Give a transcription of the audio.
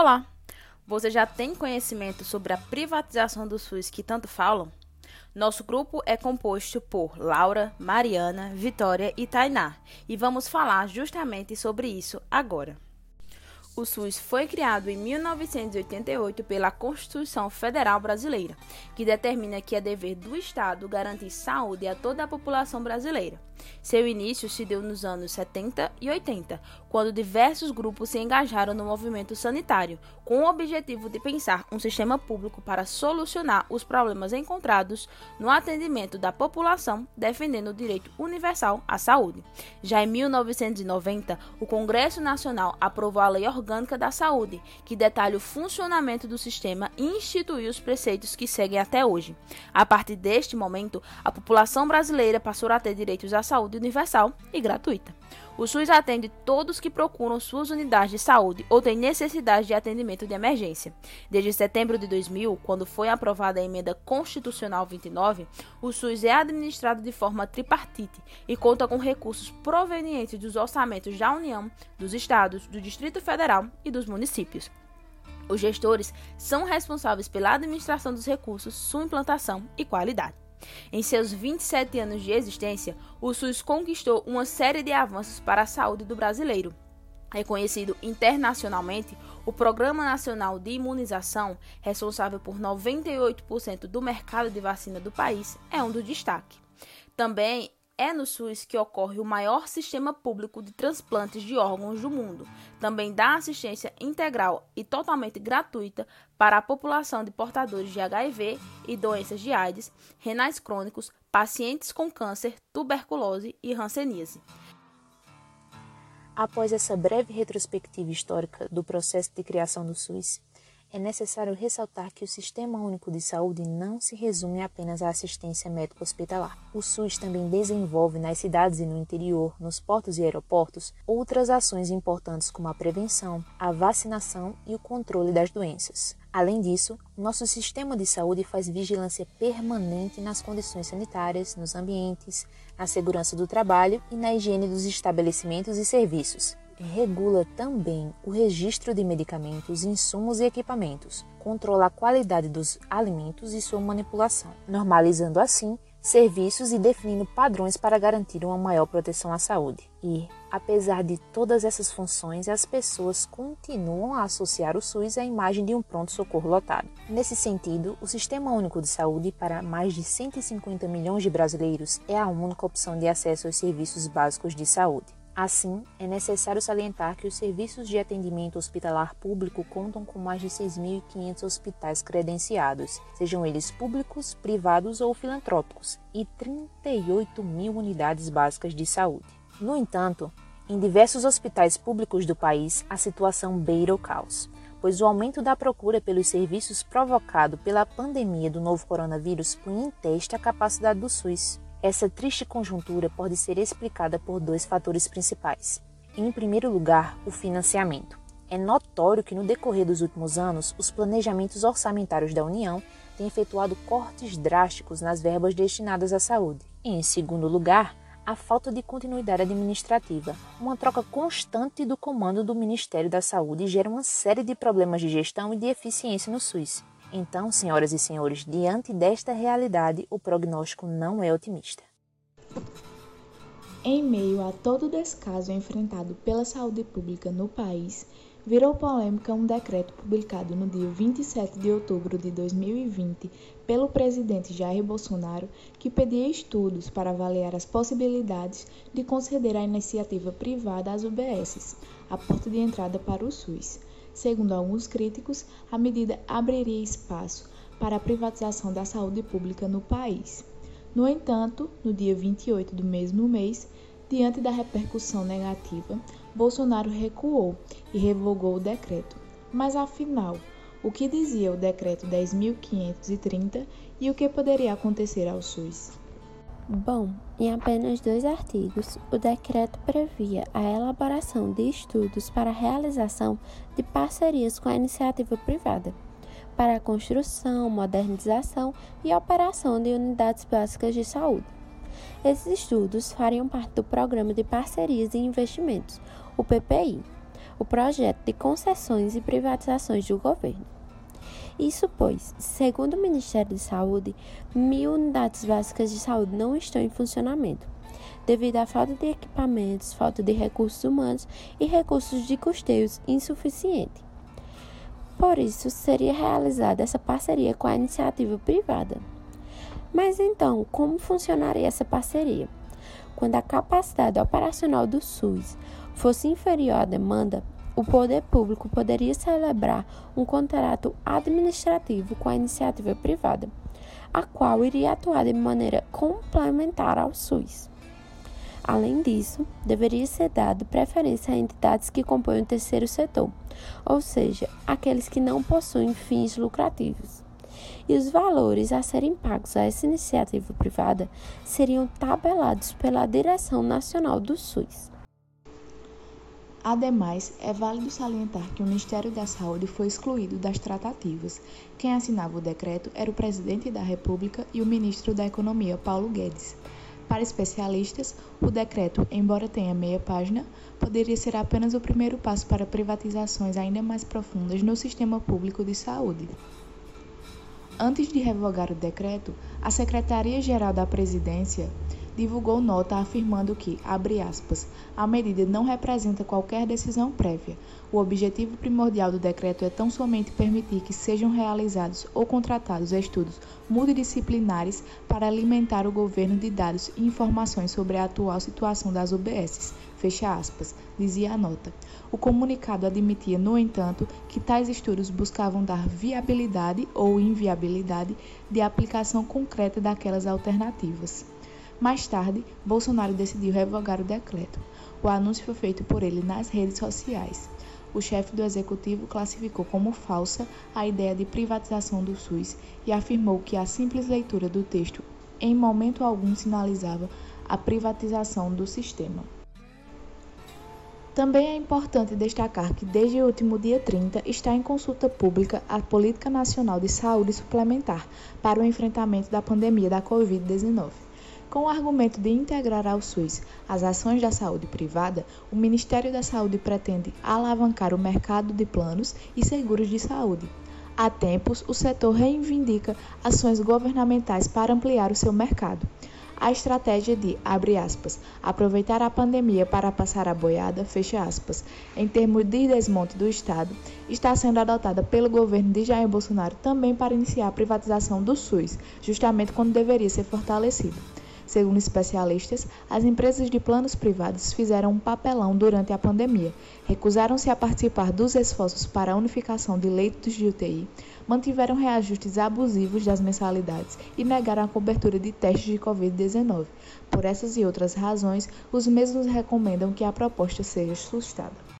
Olá! Você já tem conhecimento sobre a privatização do SUS que tanto falam? Nosso grupo é composto por Laura, Mariana, Vitória e Tainá, e vamos falar justamente sobre isso agora. O SUS foi criado em 1988 pela Constituição Federal Brasileira, que determina que é dever do Estado garantir saúde a toda a população brasileira. Seu início se deu nos anos 70 e 80, quando diversos grupos se engajaram no movimento sanitário, com o objetivo de pensar um sistema público para solucionar os problemas encontrados no atendimento da população, defendendo o direito universal à saúde. Já em 1990, o Congresso Nacional aprovou a Lei Orgânica da Saúde, que detalha o funcionamento do sistema e instituiu os preceitos que seguem até hoje. A partir deste momento, a população brasileira passou a ter direitos à saúde universal e gratuita. O SUS atende todos que procuram suas unidades de saúde ou têm necessidade de atendimento de emergência. Desde setembro de 2000, quando foi aprovada a emenda constitucional 29, o SUS é administrado de forma tripartite e conta com recursos provenientes dos orçamentos da União, dos estados, do Distrito Federal e dos municípios. Os gestores são responsáveis pela administração dos recursos, sua implantação e qualidade. Em seus 27 anos de existência, o SUS conquistou uma série de avanços para a saúde do brasileiro. Reconhecido internacionalmente, o Programa Nacional de Imunização, responsável por 98% do mercado de vacina do país, é um do destaque. Também é no SUS que ocorre o maior sistema público de transplantes de órgãos do mundo. Também dá assistência integral e totalmente gratuita para a população de portadores de HIV e doenças de AIDS, renais crônicos, pacientes com câncer, tuberculose e hanseníase. Após essa breve retrospectiva histórica do processo de criação do SUS, é necessário ressaltar que o Sistema Único de Saúde não se resume apenas à assistência médico-hospitalar. O SUS também desenvolve nas cidades e no interior, nos portos e aeroportos, outras ações importantes como a prevenção, a vacinação e o controle das doenças. Além disso, nosso sistema de saúde faz vigilância permanente nas condições sanitárias, nos ambientes, na segurança do trabalho e na higiene dos estabelecimentos e serviços regula também o registro de medicamentos, insumos e equipamentos, controla a qualidade dos alimentos e sua manipulação, normalizando assim serviços e definindo padrões para garantir uma maior proteção à saúde. E, apesar de todas essas funções, as pessoas continuam a associar o SUS à imagem de um pronto-socorro lotado. Nesse sentido, o Sistema Único de Saúde, para mais de 150 milhões de brasileiros, é a única opção de acesso aos serviços básicos de saúde. Assim, é necessário salientar que os serviços de atendimento hospitalar público contam com mais de 6.500 hospitais credenciados, sejam eles públicos, privados ou filantrópicos, e 38 mil unidades básicas de saúde. No entanto, em diversos hospitais públicos do país, a situação beira o caos, pois o aumento da procura pelos serviços provocado pela pandemia do novo coronavírus põe em teste a capacidade do SUS. Essa triste conjuntura pode ser explicada por dois fatores principais. Em primeiro lugar, o financiamento. É notório que no decorrer dos últimos anos, os planejamentos orçamentários da União têm efetuado cortes drásticos nas verbas destinadas à saúde. Em segundo lugar, a falta de continuidade administrativa. Uma troca constante do comando do Ministério da Saúde gera uma série de problemas de gestão e de eficiência no SUS. Então, senhoras e senhores, diante desta realidade, o prognóstico não é otimista. Em meio a todo o descaso enfrentado pela saúde pública no país, virou polêmica um decreto publicado no dia 27 de outubro de 2020 pelo presidente Jair Bolsonaro que pedia estudos para avaliar as possibilidades de conceder à iniciativa privada as UBSs, a porta de entrada para o SUS. Segundo alguns críticos, a medida abriria espaço para a privatização da saúde pública no país. No entanto, no dia 28 do mesmo mês, diante da repercussão negativa, Bolsonaro recuou e revogou o decreto. Mas afinal, o que dizia o decreto 10.530 e o que poderia acontecer ao SUS? Bom, em apenas dois artigos, o decreto previa a elaboração de estudos para a realização de parcerias com a iniciativa privada, para a construção, modernização e operação de unidades básicas de saúde. Esses estudos fariam parte do Programa de Parcerias e Investimentos, o PPI. o projeto de concessões e privatizações do governo. Isso pois, segundo o Ministério de Saúde, mil unidades básicas de saúde não estão em funcionamento, devido à falta de equipamentos, falta de recursos humanos e recursos de custeios insuficiente. Por isso, seria realizada essa parceria com a iniciativa privada. Mas então, como funcionaria essa parceria? Quando a capacidade operacional do SUS fosse inferior à demanda, o poder público poderia celebrar um contrato administrativo com a iniciativa privada, a qual iria atuar de maneira complementar ao SUS. Além disso, deveria ser dado preferência a entidades que compõem o terceiro setor, ou seja, aqueles que não possuem fins lucrativos. E os valores a serem pagos a essa iniciativa privada seriam tabelados pela Direção Nacional do SUS. Ademais, é válido salientar que o Ministério da Saúde foi excluído das tratativas. Quem assinava o decreto era o presidente da República e o ministro da Economia, Paulo Guedes. Para especialistas, o decreto, embora tenha meia página, poderia ser apenas o primeiro passo para privatizações ainda mais profundas no sistema público de saúde. Antes de revogar o decreto, a Secretaria-Geral da Presidência divulgou nota afirmando que, abre aspas, a medida não representa qualquer decisão prévia. O objetivo primordial do decreto é tão somente permitir que sejam realizados ou contratados estudos multidisciplinares para alimentar o governo de dados e informações sobre a atual situação das UBSs, fecha aspas, dizia a nota. O comunicado admitia, no entanto, que tais estudos buscavam dar viabilidade ou inviabilidade de aplicação concreta daquelas alternativas. Mais tarde, Bolsonaro decidiu revogar o decreto. O anúncio foi feito por ele nas redes sociais. O chefe do executivo classificou como falsa a ideia de privatização do SUS e afirmou que a simples leitura do texto em momento algum sinalizava a privatização do sistema. Também é importante destacar que desde o último dia 30 está em consulta pública a Política Nacional de Saúde Suplementar para o enfrentamento da pandemia da Covid-19. Com o argumento de integrar ao SUS as ações da saúde privada, o Ministério da Saúde pretende alavancar o mercado de planos e seguros de saúde. Há tempos, o setor reivindica ações governamentais para ampliar o seu mercado. A estratégia de, abre aspas, aproveitar a pandemia para passar a boiada, aspas, em termos de desmonte do Estado, está sendo adotada pelo governo de Jair Bolsonaro também para iniciar a privatização do SUS, justamente quando deveria ser fortalecido. Segundo especialistas, as empresas de planos privados fizeram um papelão durante a pandemia, recusaram-se a participar dos esforços para a unificação de leitos de UTI, mantiveram reajustes abusivos das mensalidades e negaram a cobertura de testes de Covid-19. Por essas e outras razões, os mesmos recomendam que a proposta seja sustada.